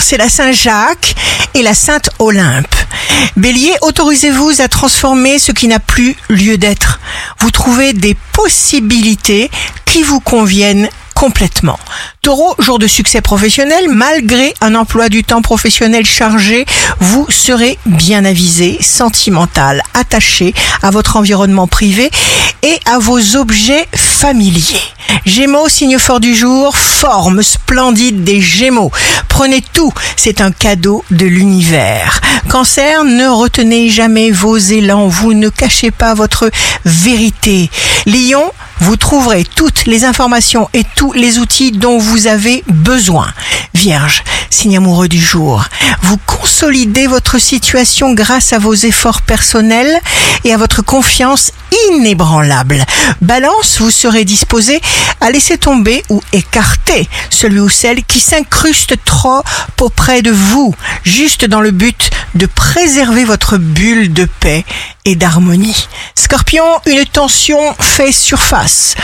c'est la Saint-Jacques et la Sainte Olympe. Bélier, autorisez-vous à transformer ce qui n'a plus lieu d'être. Vous trouvez des possibilités qui vous conviennent complètement. Taureau, jour de succès professionnel, malgré un emploi du temps professionnel chargé, vous serez bien avisé, sentimental, attaché à votre environnement privé et à vos objets familiers. Gémeaux, signe fort du jour, forme splendide des Gémeaux. Prenez tout, c'est un cadeau de l'univers. Cancer, ne retenez jamais vos élans, vous ne cachez pas votre vérité. Lion, vous trouverez toutes les informations et tous les outils dont vous avez besoin. Vierge, signe amoureux du jour, vous consolidez votre situation grâce à vos efforts personnels et à votre confiance inébranlable. Balance, vous serez disposé à laisser tomber ou écarter celui ou celle qui s'incruste trop auprès de vous, juste dans le but de préserver votre bulle de paix et d'harmonie. Scorpion, une tension fait surface.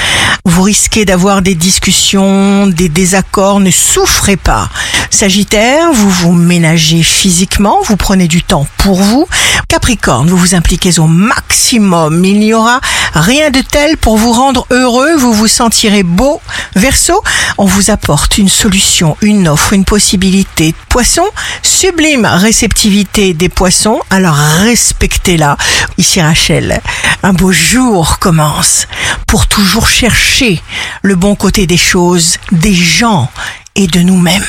Vous risquez d'avoir des discussions, des désaccords, ne souffrez pas. Sagittaire, vous vous ménagez physiquement, vous prenez du temps pour vous. Capricorne, vous vous impliquez au maximum. Il n'y aura rien de tel pour vous rendre heureux, vous vous sentirez beau. Verseau, on vous apporte une solution, une offre, une possibilité. Poisson, sublime réceptivité des poissons, alors respectez-la. Ici Rachel, un beau jour commence pour toujours chercher le bon côté des choses, des gens et de nous-mêmes.